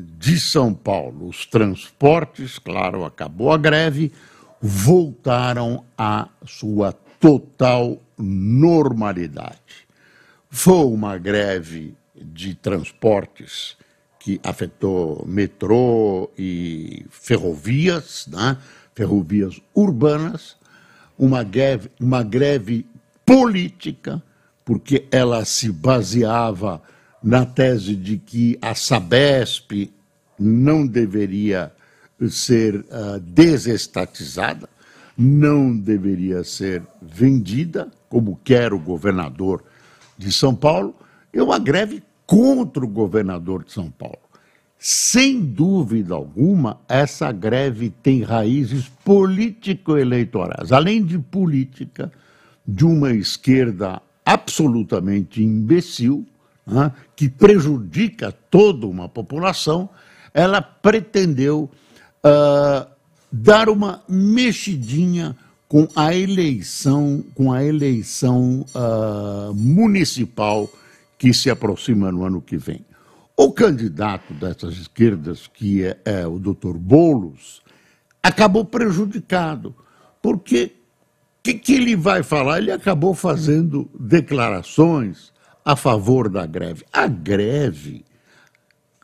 de São Paulo. Os transportes, claro, acabou a greve, voltaram à sua total normalidade. Foi uma greve de transportes que afetou metrô e ferrovias, né? ferrovias urbanas, uma greve, uma greve política, porque ela se baseava na tese de que a Sabesp não deveria ser uh, desestatizada, não deveria ser vendida, como quer o governador de São Paulo, é uma greve contra o governador de São Paulo. Sem dúvida alguma, essa greve tem raízes político-eleitorais, além de política, de uma esquerda absolutamente imbecil, né, que prejudica toda uma população, ela pretendeu uh, dar uma mexidinha com a eleição, com a eleição uh, municipal que se aproxima no ano que vem. O candidato dessas esquerdas, que é, é o doutor Boulos, acabou prejudicado, porque o que, que ele vai falar? Ele acabou fazendo declarações a favor da greve. A greve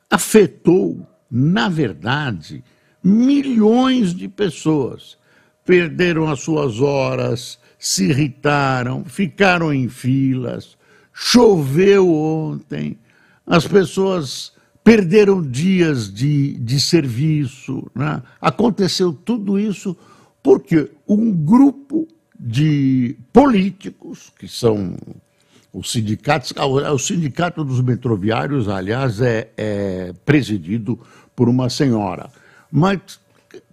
afetou, na verdade, milhões de pessoas. Perderam as suas horas, se irritaram, ficaram em filas, choveu ontem, as pessoas perderam dias de, de serviço. Né? Aconteceu tudo isso porque um grupo de políticos, que são os sindicatos, ah, o sindicato dos metroviários, aliás, é, é presidido por uma senhora. Mas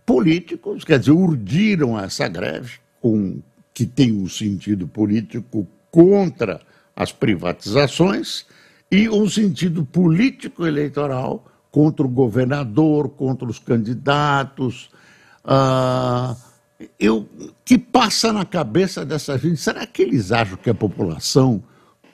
políticos, quer dizer, urdiram essa greve, com, que tem um sentido político contra as privatizações e um sentido político eleitoral contra o governador, contra os candidatos. Ah, eu, que passa na cabeça dessa gente? Será que eles acham que a população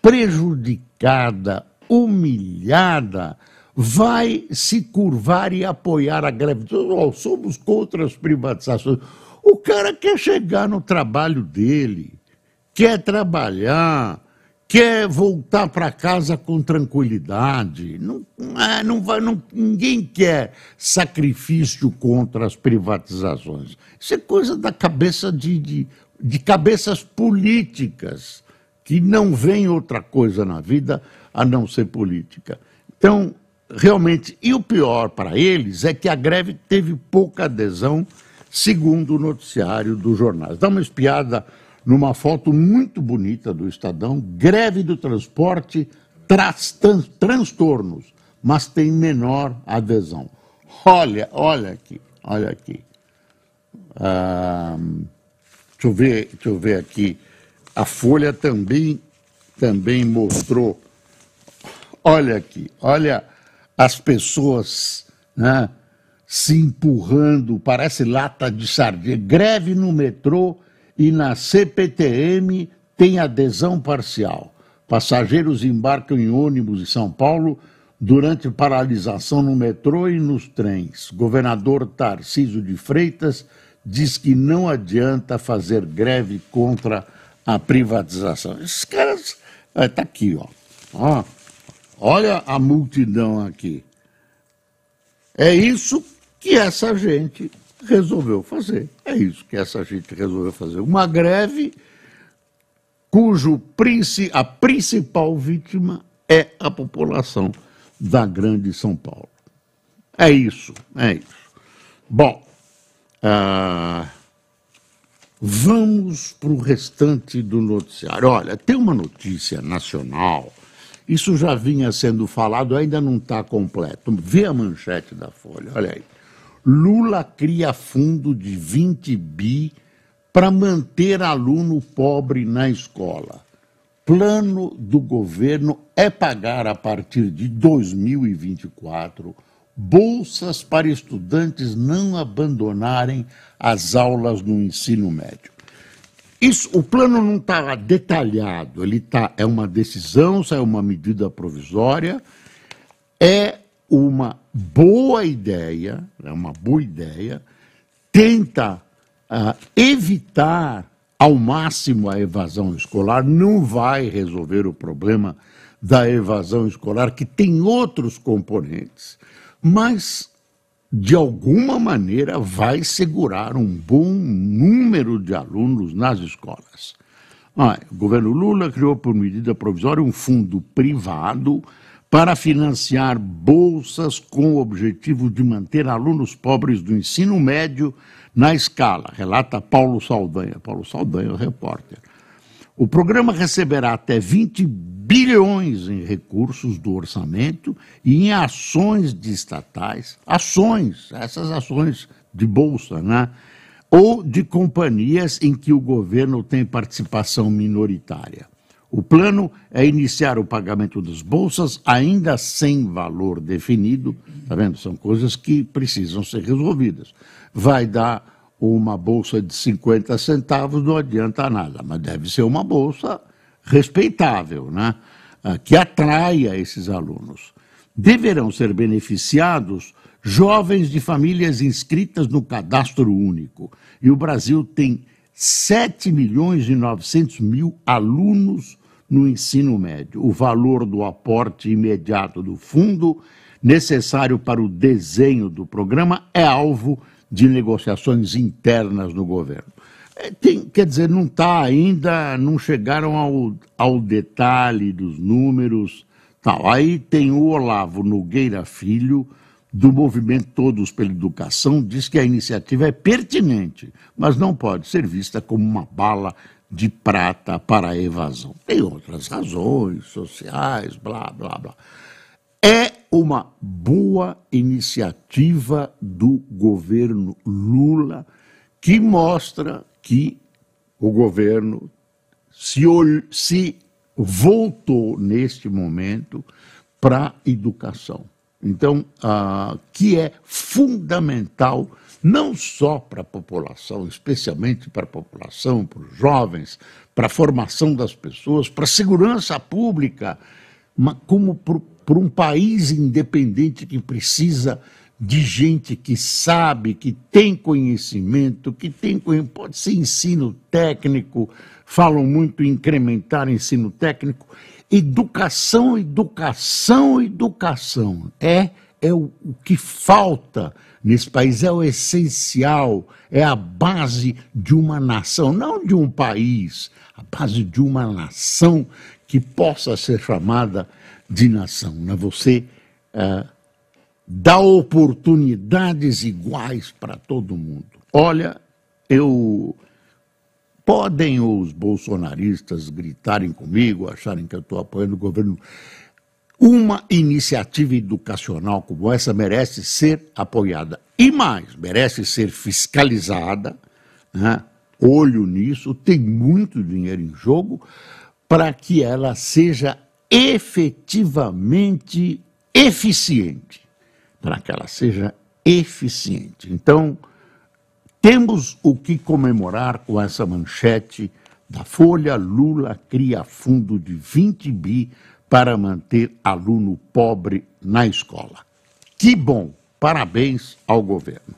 prejudicada, humilhada, vai se curvar e apoiar a greve. Oh, somos contra as privatizações. O cara quer chegar no trabalho dele, quer trabalhar, quer voltar para casa com tranquilidade. Não, é, não vai, não, ninguém quer sacrifício contra as privatizações. Isso é coisa da cabeça de, de, de cabeças políticas que não vem outra coisa na vida a não ser política. Então, realmente, e o pior para eles é que a greve teve pouca adesão, segundo o noticiário dos jornais. Dá uma espiada numa foto muito bonita do Estadão, greve do transporte traz trans, transtornos, mas tem menor adesão. Olha, olha aqui, olha aqui. Ah, deixa, eu ver, deixa eu ver aqui. A Folha também, também mostrou. Olha aqui, olha as pessoas né, se empurrando, parece lata de sardinha. Greve no metrô e na CPTM tem adesão parcial. Passageiros embarcam em ônibus em São Paulo durante paralisação no metrô e nos trens. Governador Tarcísio de Freitas diz que não adianta fazer greve contra a privatização. Esses caras. Está aqui, ó. ó. Olha a multidão aqui. É isso que essa gente resolveu fazer. É isso que essa gente resolveu fazer. Uma greve cujo a principal vítima é a população da Grande São Paulo. É isso, é isso. Bom, uh, Vamos para o restante do noticiário. Olha, tem uma notícia nacional, isso já vinha sendo falado, ainda não está completo. Vê a manchete da Folha, olha aí. Lula cria fundo de 20 bi para manter aluno pobre na escola. Plano do governo é pagar a partir de 2024 bolsas para estudantes não abandonarem as aulas no ensino médio. Isso, o plano não está detalhado, ele tá, é uma decisão, é uma medida provisória, é uma boa ideia, é uma boa ideia, tenta uh, evitar ao máximo a evasão escolar, não vai resolver o problema da evasão escolar, que tem outros componentes, mas de alguma maneira vai segurar um bom número de alunos nas escolas. Ah, o governo Lula criou por medida provisória um fundo privado para financiar bolsas com o objetivo de manter alunos pobres do ensino médio na escala, relata Paulo Saldanha. Paulo Saldanha, o repórter. O programa receberá até 20 bilhões em recursos do orçamento e em ações de estatais, ações, essas ações de bolsa, né? Ou de companhias em que o governo tem participação minoritária. O plano é iniciar o pagamento das bolsas ainda sem valor definido, tá vendo? São coisas que precisam ser resolvidas. Vai dar uma bolsa de 50 centavos, não adianta nada, mas deve ser uma bolsa respeitável, né? Ah, que atraia esses alunos. Deverão ser beneficiados jovens de famílias inscritas no cadastro único. E o Brasil tem 7 milhões e 900 mil alunos no ensino médio. O valor do aporte imediato do fundo necessário para o desenho do programa é alvo de negociações internas no governo. É, tem, quer dizer, não está ainda, não chegaram ao, ao detalhe dos números. Tal. Aí tem o Olavo Nogueira Filho, do movimento Todos pela Educação, diz que a iniciativa é pertinente, mas não pode ser vista como uma bala de prata para a evasão. Tem outras razões sociais, blá, blá, blá. É uma boa iniciativa do governo Lula que mostra que o governo se, se voltou neste momento para a educação. Então, ah, que é fundamental não só para a população, especialmente para a população, para os jovens, para a formação das pessoas, para a segurança pública, mas como para um país independente que precisa de gente que sabe, que tem conhecimento, que tem pode ser ensino técnico, falam muito em incrementar ensino técnico, educação, educação, educação é é o, o que falta nesse país, é o essencial, é a base de uma nação, não de um país, a base de uma nação que possa ser chamada de nação. Né? Você é, dá oportunidades iguais para todo mundo. Olha, eu. Podem os bolsonaristas gritarem comigo, acharem que eu estou apoiando o governo. Uma iniciativa educacional como essa merece ser apoiada. E mais, merece ser fiscalizada, né? olho nisso, tem muito dinheiro em jogo, para que ela seja efetivamente eficiente. Para que ela seja eficiente. Então, temos o que comemorar com essa manchete da Folha: Lula cria fundo de 20 bi para manter aluno pobre na escola. Que bom! Parabéns ao governo.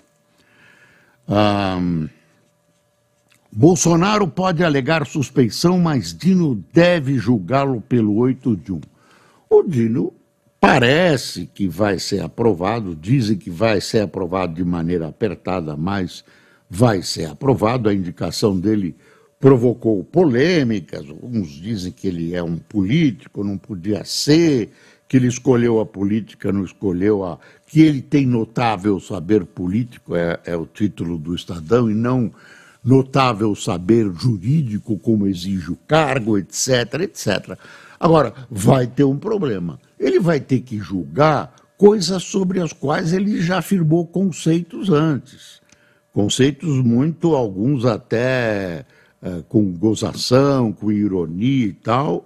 Um, Bolsonaro pode alegar suspeição, mas Dino deve julgá-lo pelo 8 de 1. O Dino parece que vai ser aprovado, dizem que vai ser aprovado de maneira apertada, mas vai ser aprovado. A indicação dele provocou polêmicas. Uns dizem que ele é um político, não podia ser, que ele escolheu a política, não escolheu a. que ele tem notável saber político, é, é o título do Estadão, e não notável saber jurídico, como exige o cargo, etc, etc. Agora, vai ter um problema. Ele vai ter que julgar coisas sobre as quais ele já afirmou conceitos antes. Conceitos muito, alguns até uh, com gozação, com ironia e tal.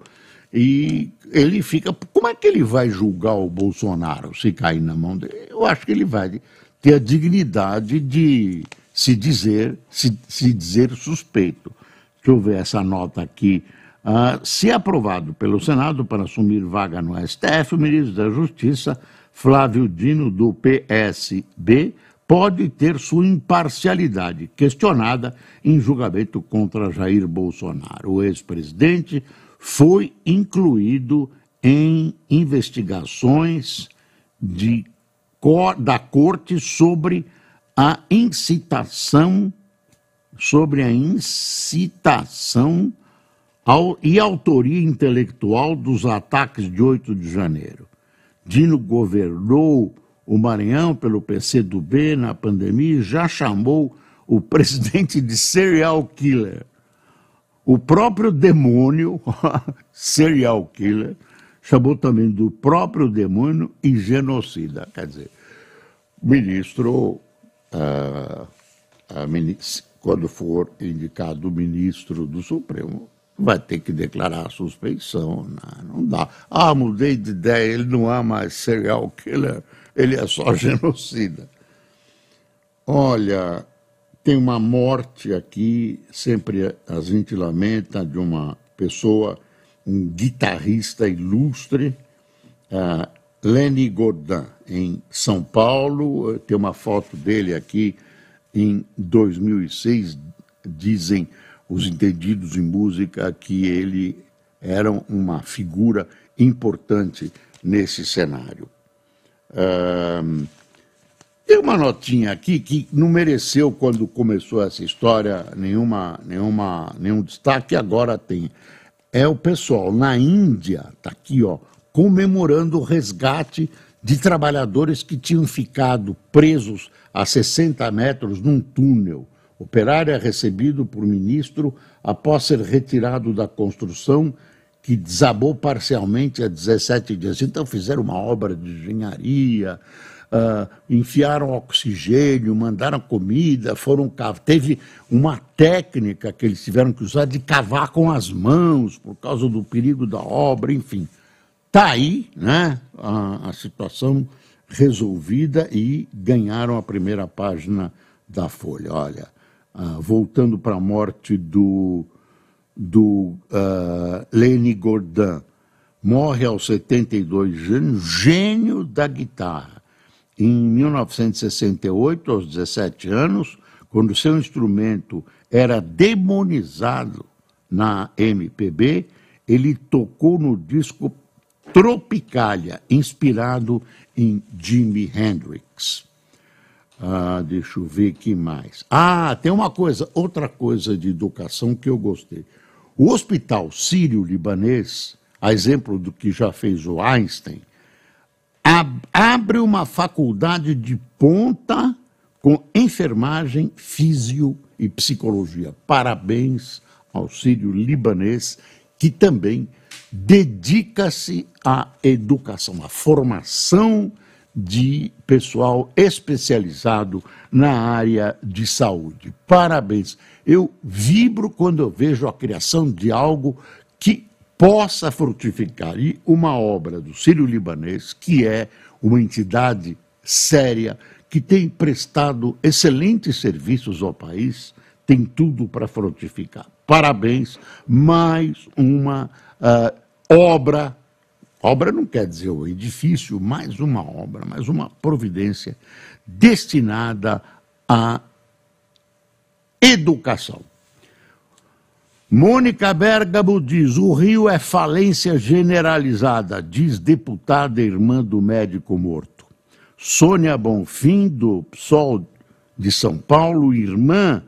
E ele fica. Como é que ele vai julgar o Bolsonaro se cair na mão dele? Eu acho que ele vai ter a dignidade de se dizer, se, se dizer suspeito. Deixa eu ver essa nota aqui. Uh, se aprovado pelo Senado para assumir vaga no STF, o ministro da Justiça, Flávio Dino, do PSB, pode ter sua imparcialidade questionada em julgamento contra Jair Bolsonaro. O ex-presidente foi incluído em investigações de, da corte sobre a incitação sobre a incitação e autoria intelectual dos ataques de 8 de janeiro. Dino governou o Maranhão pelo PCdoB na pandemia e já chamou o presidente de serial killer. O próprio demônio, serial killer, chamou também do próprio demônio e genocida. Quer dizer, ministro, uh, quando for indicado ministro do Supremo, vai ter que declarar a suspeição. Não, não dá. Ah, mudei de ideia, ele não é mais serial killer, ele é só genocida. Olha, tem uma morte aqui, sempre a gente lamenta, de uma pessoa, um guitarrista ilustre, uh, Lenny Godin, em São Paulo. Tem uma foto dele aqui em 2006. Dizem os entendidos em música que ele era uma figura importante nesse cenário. Uh, tem uma notinha aqui que não mereceu, quando começou essa história, nenhuma, nenhuma, nenhum destaque, agora tem. É o pessoal na Índia, está aqui, ó, comemorando o resgate de trabalhadores que tinham ficado presos a 60 metros num túnel. Operário é recebido por ministro após ser retirado da construção que desabou parcialmente há 17 dias. Então fizeram uma obra de engenharia, uh, enfiaram oxigênio, mandaram comida, foram. Teve uma técnica que eles tiveram que usar de cavar com as mãos por causa do perigo da obra, enfim. Está aí né, a, a situação resolvida e ganharam a primeira página da Folha. Olha, uh, voltando para a morte do, do uh, Lenny Gordon, morre aos 72 anos, gênio da guitarra em 1968, aos 17 anos, quando seu instrumento era demonizado na MPB, ele tocou no disco Tropicália, inspirado em Jimi Hendrix. Ah, deixa eu ver que mais. Ah, tem uma coisa, outra coisa de educação que eu gostei. O Hospital Sírio-Libanês, a exemplo do que já fez o Einstein, abre uma faculdade de ponta com enfermagem, físio e psicologia. Parabéns ao Sírio Libanês, que também dedica-se à educação, à formação de pessoal especializado na área de saúde. Parabéns. Eu vibro quando eu vejo a criação de algo que possa frutificar. E uma obra do Sírio Libanês, que é uma entidade séria, que tem prestado excelentes serviços ao país, tem tudo para frutificar. Parabéns, mais uma uh, obra. Obra não quer dizer o edifício, mais uma obra, mais uma providência destinada à educação. Mônica Bergamo diz: o Rio é falência generalizada, diz deputada irmã do médico morto. Sônia Bonfim, do PSOL de São Paulo, irmã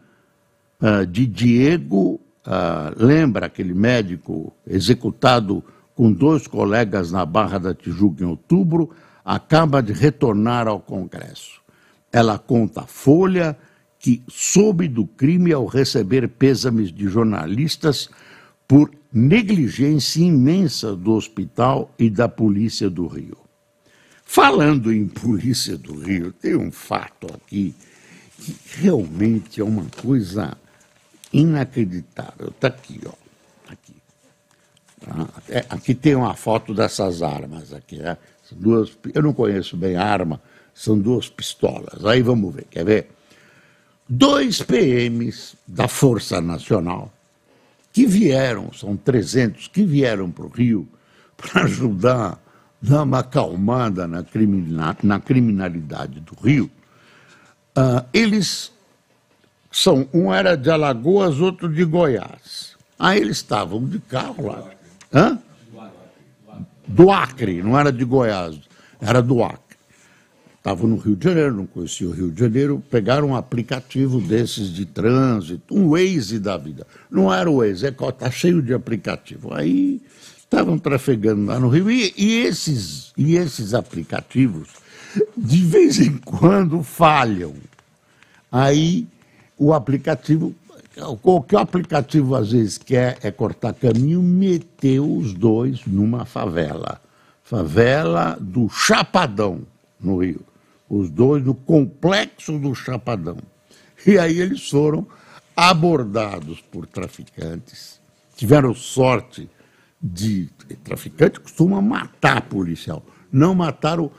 uh, de Diego, uh, lembra aquele médico executado com dois colegas na Barra da Tijuca em outubro, acaba de retornar ao Congresso. Ela conta a Folha que soube do crime ao receber pêsames de jornalistas por negligência imensa do hospital e da polícia do Rio. Falando em polícia do Rio, tem um fato aqui que realmente é uma coisa inacreditável. Está aqui, ó. É, aqui tem uma foto dessas armas aqui, né? duas, eu não conheço bem a arma, são duas pistolas. Aí vamos ver, quer ver? Dois PMs da Força Nacional que vieram, são 300, que vieram para o Rio para ajudar dar uma acalmada na, crimina, na criminalidade do Rio, uh, eles são, um era de Alagoas, outro de Goiás. Aí eles estavam de carro lá. Hã? Do Acre, não era de Goiás, era do Acre. Estavam no Rio de Janeiro, não conhecia o Rio de Janeiro, pegaram um aplicativo desses de trânsito, um Waze da vida. Não era o Waze, é está cheio de aplicativo. Aí estavam trafegando lá no Rio. E, e, esses, e esses aplicativos, de vez em quando, falham. Aí o aplicativo, o que o aplicativo às vezes quer é cortar caminho, meteu os dois numa favela. Favela do Chapadão, no Rio. Os dois no complexo do Chapadão. E aí eles foram abordados por traficantes, tiveram sorte de traficante costuma matar policial. Não mataram,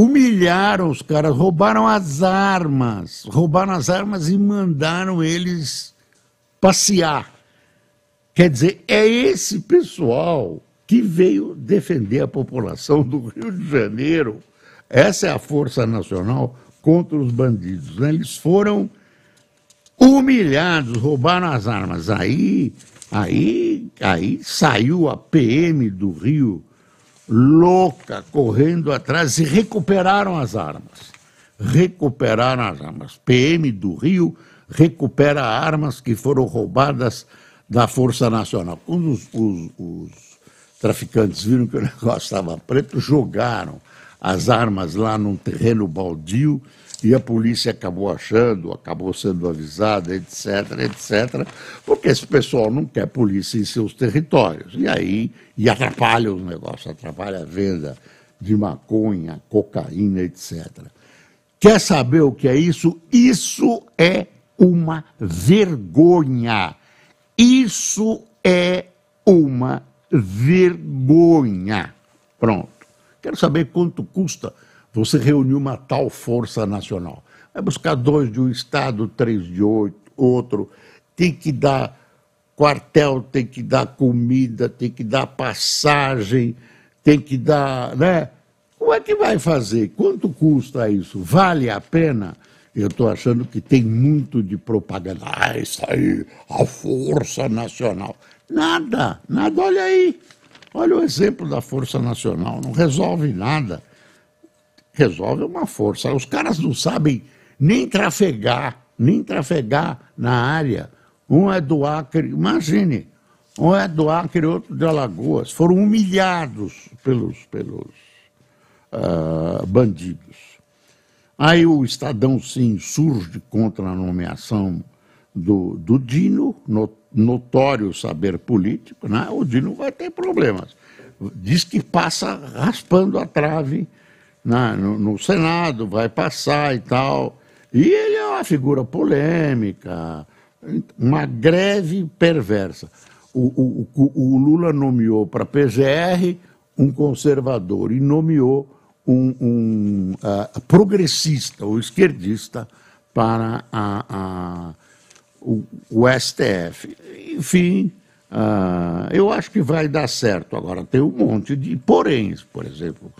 humilharam os caras, roubaram as armas, roubaram as armas e mandaram eles passear. Quer dizer, é esse pessoal que veio defender a população do Rio de Janeiro. Essa é a Força Nacional contra os bandidos. Né? Eles foram humilhados, roubaram as armas. Aí Aí, aí saiu a PM do Rio louca, correndo atrás e recuperaram as armas. Recuperaram as armas. PM do Rio recupera armas que foram roubadas da Força Nacional. Quando os, os, os traficantes viram que o negócio estava preto, jogaram as armas lá num terreno baldio e a polícia acabou achando, acabou sendo avisada, etc, etc, porque esse pessoal não quer polícia em seus territórios. E aí, e atrapalha os negócios, atrapalha a venda de maconha, cocaína, etc. Quer saber o que é isso? Isso é uma vergonha. Isso é uma vergonha. Pronto. Quero saber quanto custa você reuniu uma tal força nacional. Vai buscar dois de um estado, três de outro, tem que dar quartel, tem que dar comida, tem que dar passagem, tem que dar. Né? Como é que vai fazer? Quanto custa isso? Vale a pena? Eu estou achando que tem muito de propaganda. Ah, isso aí, a Força Nacional. Nada, nada, olha aí. Olha o exemplo da Força Nacional, não resolve nada resolve uma força. Os caras não sabem nem trafegar, nem trafegar na área. Um é do Acre, imagine, um é do Acre e outro de Alagoas. Foram humilhados pelos, pelos uh, bandidos. Aí o Estadão se insurge contra a nomeação do, do Dino, notório saber político, né? o Dino vai ter problemas. Diz que passa raspando a trave na, no, no, Senado, vai passar e tal. E ele é uma figura polêmica, uma greve perversa. O, o, o Lula nomeou para a PGR um conservador e nomeou um, um uh, progressista ou esquerdista para a, a, o, o, STF. Enfim, uh, eu acho que vai dar certo. Agora, tem um monte de poréns, por exemplo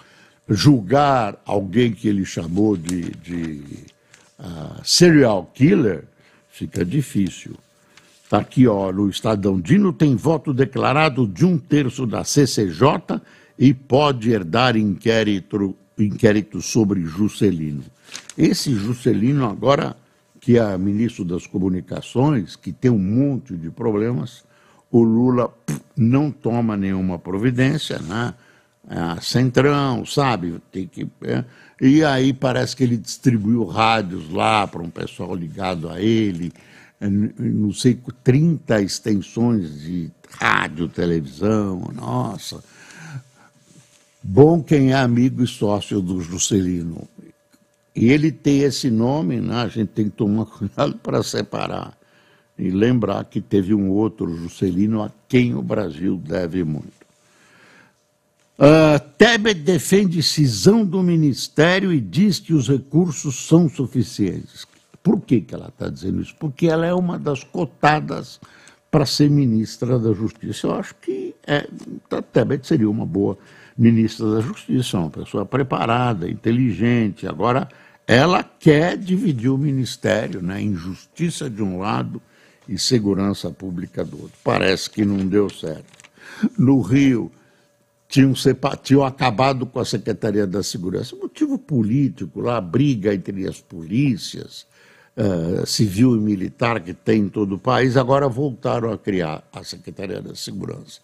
julgar alguém que ele chamou de, de uh, serial killer, fica difícil. Está aqui, ó, no Estadão. Dino tem voto declarado de um terço da CCJ e pode herdar inquérito, inquérito sobre Juscelino. Esse Juscelino, agora que é ministro das Comunicações, que tem um monte de problemas, o Lula pff, não toma nenhuma providência, né? É, centrão, sabe? Tem que, é, e aí parece que ele distribuiu rádios lá para um pessoal ligado a ele, é, não sei, 30 extensões de rádio, televisão, nossa. Bom quem é amigo e sócio do Juscelino. E ele tem esse nome, né? a gente tem que tomar cuidado para separar. E lembrar que teve um outro Juscelino a quem o Brasil deve muito. Uh, Tebet defende cisão do ministério e diz que os recursos são suficientes. Por que, que ela está dizendo isso? Porque ela é uma das cotadas para ser ministra da Justiça. Eu acho que é, Tebet seria uma boa ministra da Justiça, uma pessoa preparada, inteligente. Agora, ela quer dividir o ministério né, em justiça de um lado e segurança pública do outro. Parece que não deu certo. No Rio, tinham, tinham acabado com a Secretaria da Segurança. Motivo político lá, briga entre as polícias, uh, civil e militar que tem em todo o país, agora voltaram a criar a Secretaria da Segurança.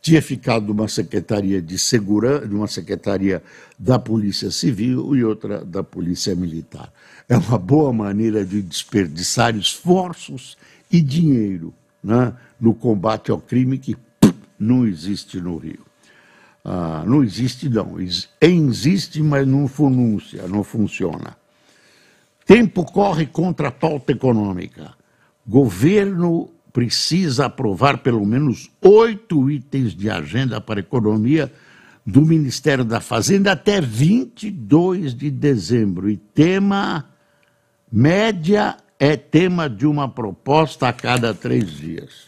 Tinha ficado uma secretaria de segurança, uma secretaria da Polícia Civil e outra da Polícia Militar. É uma boa maneira de desperdiçar esforços e dinheiro né, no combate ao crime que não existe no Rio. Ah, não existe, não. Existe, mas não funcia, não funciona. Tempo corre contra a pauta econômica. Governo precisa aprovar pelo menos oito itens de agenda para a economia do Ministério da Fazenda até 22 de dezembro. E tema média é tema de uma proposta a cada três dias.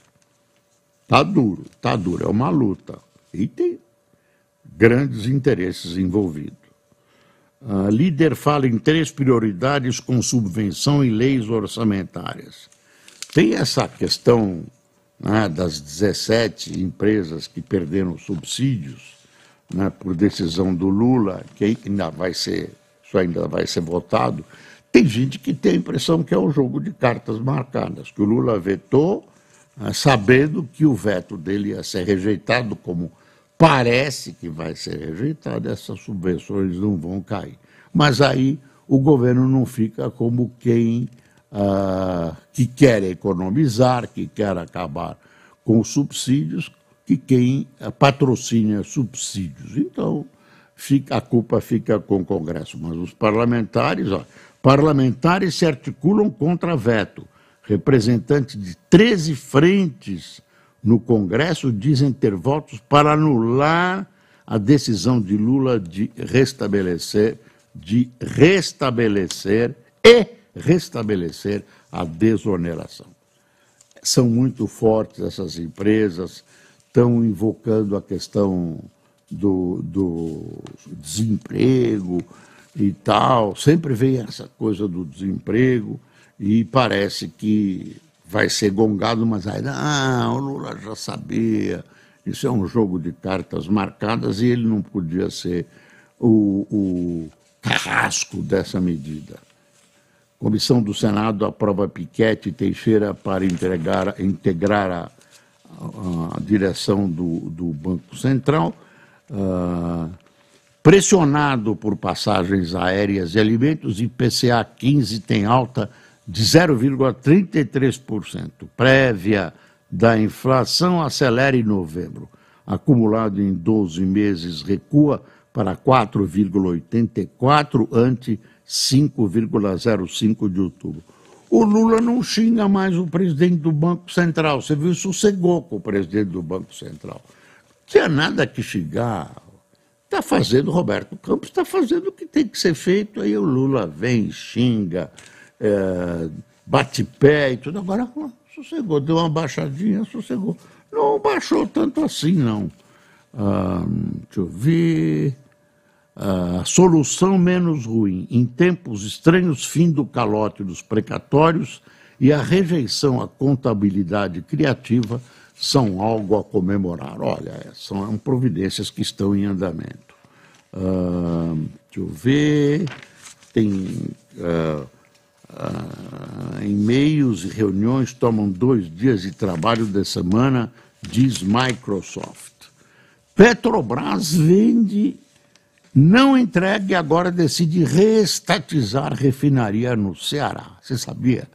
Tá duro, tá duro, é uma luta. E tem grandes interesses envolvidos. A líder fala em três prioridades com subvenção e leis orçamentárias. Tem essa questão né, das 17 empresas que perderam subsídios né, por decisão do Lula, que ainda vai ser, isso ainda vai ser votado. Tem gente que tem a impressão que é um jogo de cartas marcadas, que o Lula vetou, né, sabendo que o veto dele ia ser rejeitado como parece que vai ser rejeitado, essas subvenções não vão cair. Mas aí o governo não fica como quem ah, que quer economizar, que quer acabar com os subsídios, que quem ah, patrocina subsídios. Então, fica, a culpa fica com o Congresso. Mas os parlamentares, ó, parlamentares se articulam contra veto. Representantes de 13 frentes no Congresso dizem ter votos para anular a decisão de Lula de restabelecer, de restabelecer e restabelecer a desoneração. São muito fortes essas empresas, estão invocando a questão do, do desemprego e tal. Sempre vem essa coisa do desemprego e parece que vai ser gongado, mas aí, não, o Lula já sabia. Isso é um jogo de cartas marcadas e ele não podia ser o, o carrasco dessa medida. Comissão do Senado aprova Piquete e Teixeira para entregar, integrar a, a, direção do, do, Banco Central. Uh, pressionado por passagens aéreas e alimentos, IPCA 15 tem alta de 0,33%. Prévia da inflação acelera em novembro. Acumulado em 12 meses, recua para 4,84 ante 5,05 de outubro. O Lula não xinga mais o presidente do Banco Central. Você viu, sossegou com o presidente do Banco Central. Não tinha nada que xingar. Está fazendo, Roberto Campos está fazendo o que tem que ser feito. Aí o Lula vem, xinga, é, bate pé e tudo. Agora sossegou, deu uma baixadinha, sossegou. Não baixou tanto assim, não. Ah, deixa eu ver. Ah, solução menos ruim. Em tempos estranhos, fim do calote dos precatórios e a rejeição à contabilidade criativa são algo a comemorar. Olha, são providências que estão em andamento. Uh, deixa eu ver. Tem. Uh, ah, e-mails e reuniões tomam dois dias de trabalho de semana, diz Microsoft. Petrobras vende, não entregue, agora decide reestatizar refinaria no Ceará. Você sabia?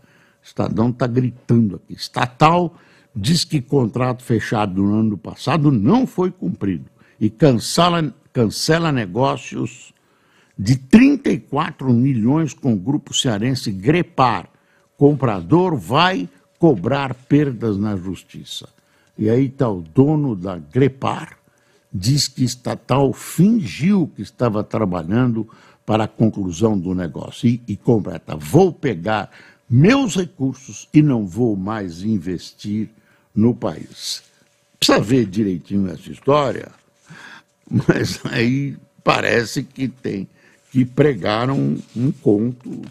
Estadão está gritando aqui. Estatal diz que contrato fechado no ano passado não foi cumprido e cancela, cancela negócios de 34 milhões com o grupo cearense Grepar. Comprador vai cobrar perdas na justiça. E aí está o dono da Grepar, diz que estatal fingiu que estava trabalhando para a conclusão do negócio e, e completa: vou pegar meus recursos e não vou mais investir no país. Precisa ver direitinho essa história, mas aí parece que tem que pregaram um conto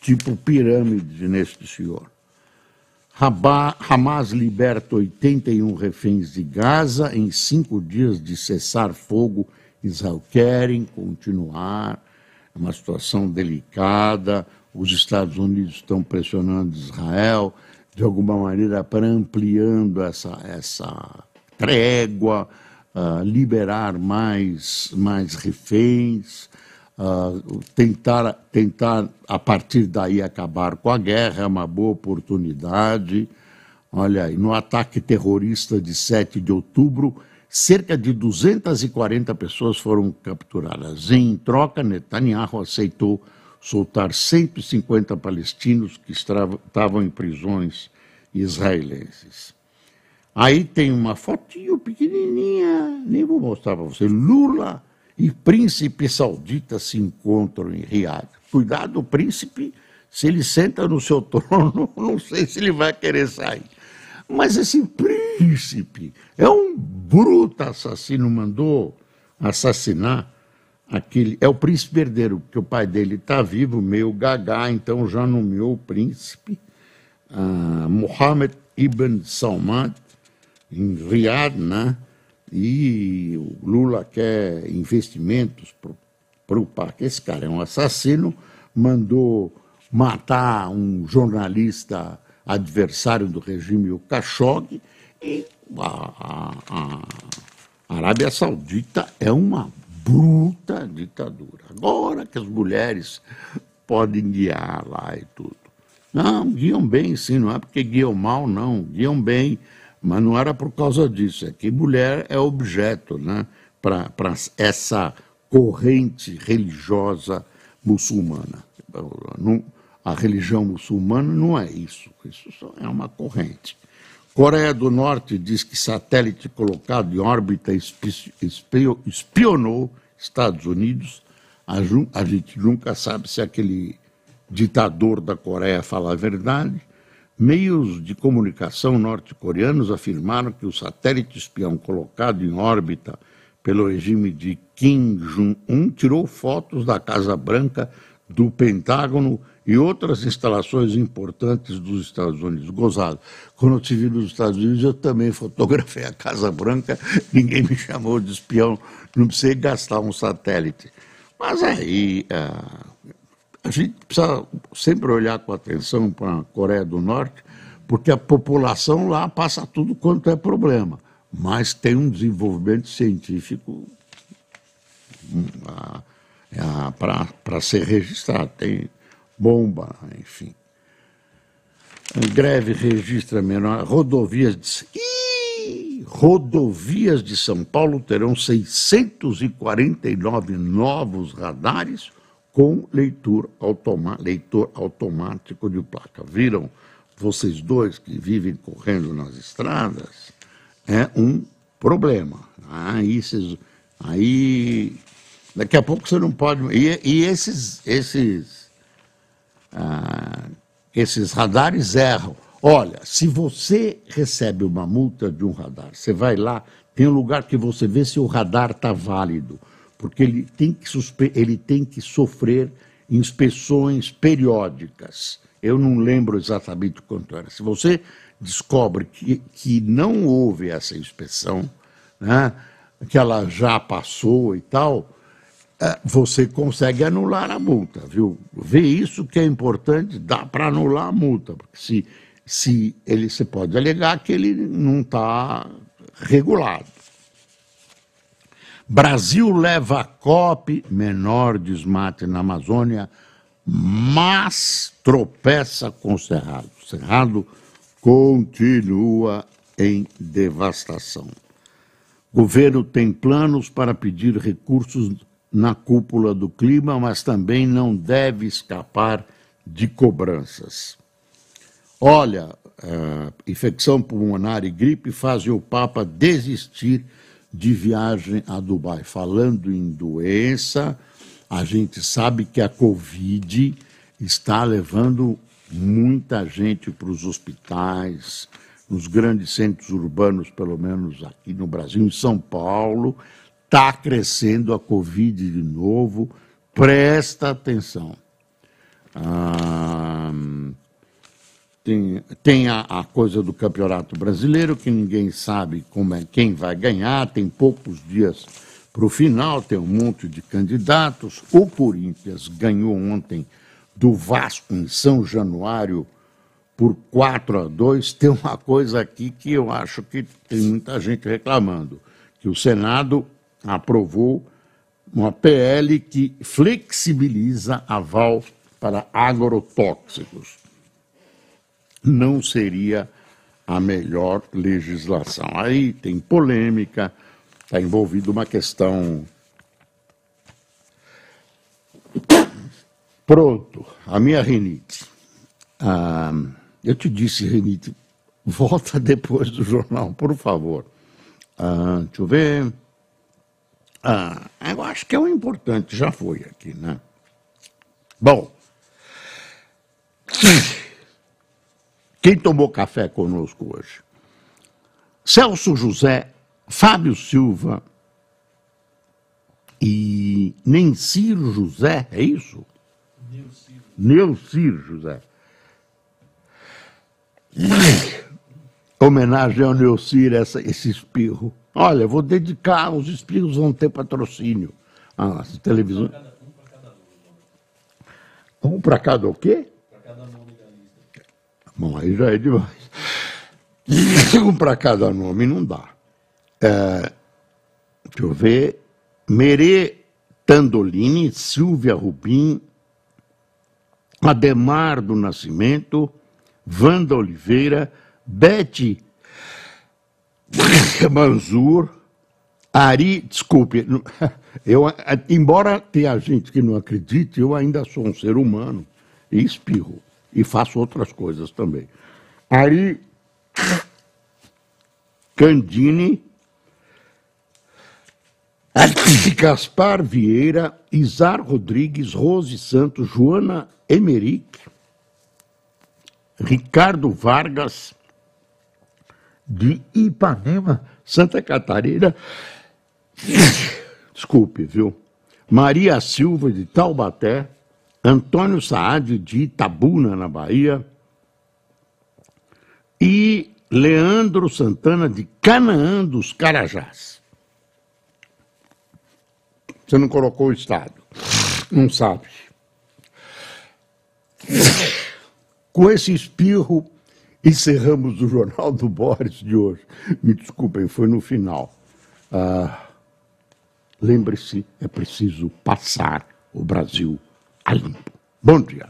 tipo pirâmide neste senhor. Hamas liberta 81 reféns de Gaza em cinco dias de cessar fogo. Israel querem continuar. É uma situação delicada. Os Estados Unidos estão pressionando Israel de alguma maneira para ampliando essa, essa trégua, uh, liberar mais, mais reféns, uh, tentar, tentar a partir daí acabar com a guerra, é uma boa oportunidade. Olha aí, no ataque terrorista de 7 de outubro, cerca de 240 pessoas foram capturadas. Em troca, Netanyahu aceitou soltar 150 palestinos que estavam em prisões israelenses. Aí tem uma fotinho pequenininha, nem vou mostrar para você. Lula e príncipe saudita se encontram em Riad. Cuidado, o príncipe, se ele senta no seu trono, não sei se ele vai querer sair. Mas esse príncipe é um bruto assassino, mandou assassinar aquele. É o príncipe herdeiro, porque o pai dele está vivo, meio gagá, então já nomeou o príncipe uh, Mohammed ibn Salman, em Riad, né? E o Lula quer investimentos para o parque. Esse cara é um assassino, mandou matar um jornalista adversário do regime, o Khashoggi, e a, a, a Arábia Saudita é uma bruta ditadura. Agora que as mulheres podem guiar lá e tudo. Não, guiam bem, sim, não é porque guiam mal, não, guiam bem, mas não era por causa disso, é que mulher é objeto né, para essa corrente religiosa muçulmana. Não, a religião muçulmana não é isso, isso é uma corrente. Coreia do Norte diz que satélite colocado em órbita espionou Estados Unidos. A gente nunca sabe se aquele ditador da Coreia fala a verdade. Meios de comunicação norte-coreanos afirmaram que o satélite espião colocado em órbita pelo regime de Kim Jong-un tirou fotos da Casa Branca, do Pentágono e outras instalações importantes dos Estados Unidos. Gozado. Quando eu estive nos Estados Unidos, eu também fotografei a Casa Branca, ninguém me chamou de espião, não precisei gastar um satélite. Mas aí a, a gente precisa sempre olhar com atenção para a Coreia do Norte, porque a população lá passa tudo quanto é problema, mas tem um desenvolvimento científico hum, para ser registrado. Tem bomba, enfim. Greve registra menor. Rodovias de. Ih, rodovias de São Paulo terão 649 novos radares com leitor, automa leitor automático de placa. Viram vocês dois que vivem correndo nas estradas? É um problema. Aí, aí daqui a pouco você não pode. E, e esses, esses ah, esses radares erram. Olha, se você recebe uma multa de um radar, você vai lá, tem um lugar que você vê se o radar está válido, porque ele tem, que ele tem que sofrer inspeções periódicas. Eu não lembro exatamente quanto era. Se você descobre que, que não houve essa inspeção, né, que ela já passou e tal, é, você consegue anular a multa, viu? Vê isso que é importante, dá para anular a multa, porque se, se ele você pode alegar que ele não está regulado. Brasil leva a COP, menor desmate na Amazônia, mas tropeça com o Cerrado. O Cerrado continua em devastação. O governo tem planos para pedir recursos na cúpula do clima, mas também não deve escapar de cobranças. Olha, uh, infecção pulmonar e gripe fazem o Papa desistir de viagem a Dubai. Falando em doença, a gente sabe que a Covid está levando muita gente para os hospitais, nos grandes centros urbanos, pelo menos aqui no Brasil, em São Paulo, está crescendo a Covid de novo. Presta atenção. Ah, tem, tem a, a, coisa do Campeonato Brasileiro, que ninguém sabe como é, quem vai ganhar, tem poucos dias para o final, tem um monte de candidatos. O Corinthians ganhou ontem do Vasco em São Januário por 4 a 2. Tem uma coisa aqui que eu acho que tem muita gente reclamando, que o Senado aprovou uma PL que flexibiliza aval para agrotóxicos. Não seria a melhor legislação. Aí tem polêmica, está envolvida uma questão. Pronto, a minha rinite. Ah, eu te disse, rinite, volta depois do jornal, por favor. Ah, deixa eu ver. Ah, eu acho que é o importante, já foi aqui, né? Bom, quem tomou café conosco hoje? Celso José Fábio Silva e Nencir José, é isso? Neucir. José. Homenagem ao Neucir, essa, esse espirro. Olha, vou dedicar, os espirros vão ter patrocínio. Ah, as televisões. Um para cada o quê? Para cada da lista. Bom, aí já é demais. Um para cada nome não dá. É, deixa eu ver, Merê Tandolini, Silvia Rubim, Ademar do Nascimento, Wanda Oliveira, Bete Manzur, Ari, desculpe, eu, embora tenha gente que não acredite, eu ainda sou um ser humano e espirro e faço outras coisas também. Ari Candini, Gaspar Vieira, Isar Rodrigues, Rose Santos, Joana Emerick, Ricardo Vargas, de Ipanema, Santa Catarina. Desculpe, viu? Maria Silva, de Taubaté, Antônio Saad, de Itabuna, na Bahia, e Leandro Santana, de Canaã dos Carajás. Você não colocou o Estado. Não sabe. Com esse espirro, encerramos o Jornal do Boris de hoje. Me desculpem, foi no final. Ah, Lembre-se, é preciso passar o Brasil a limpo. Bom dia.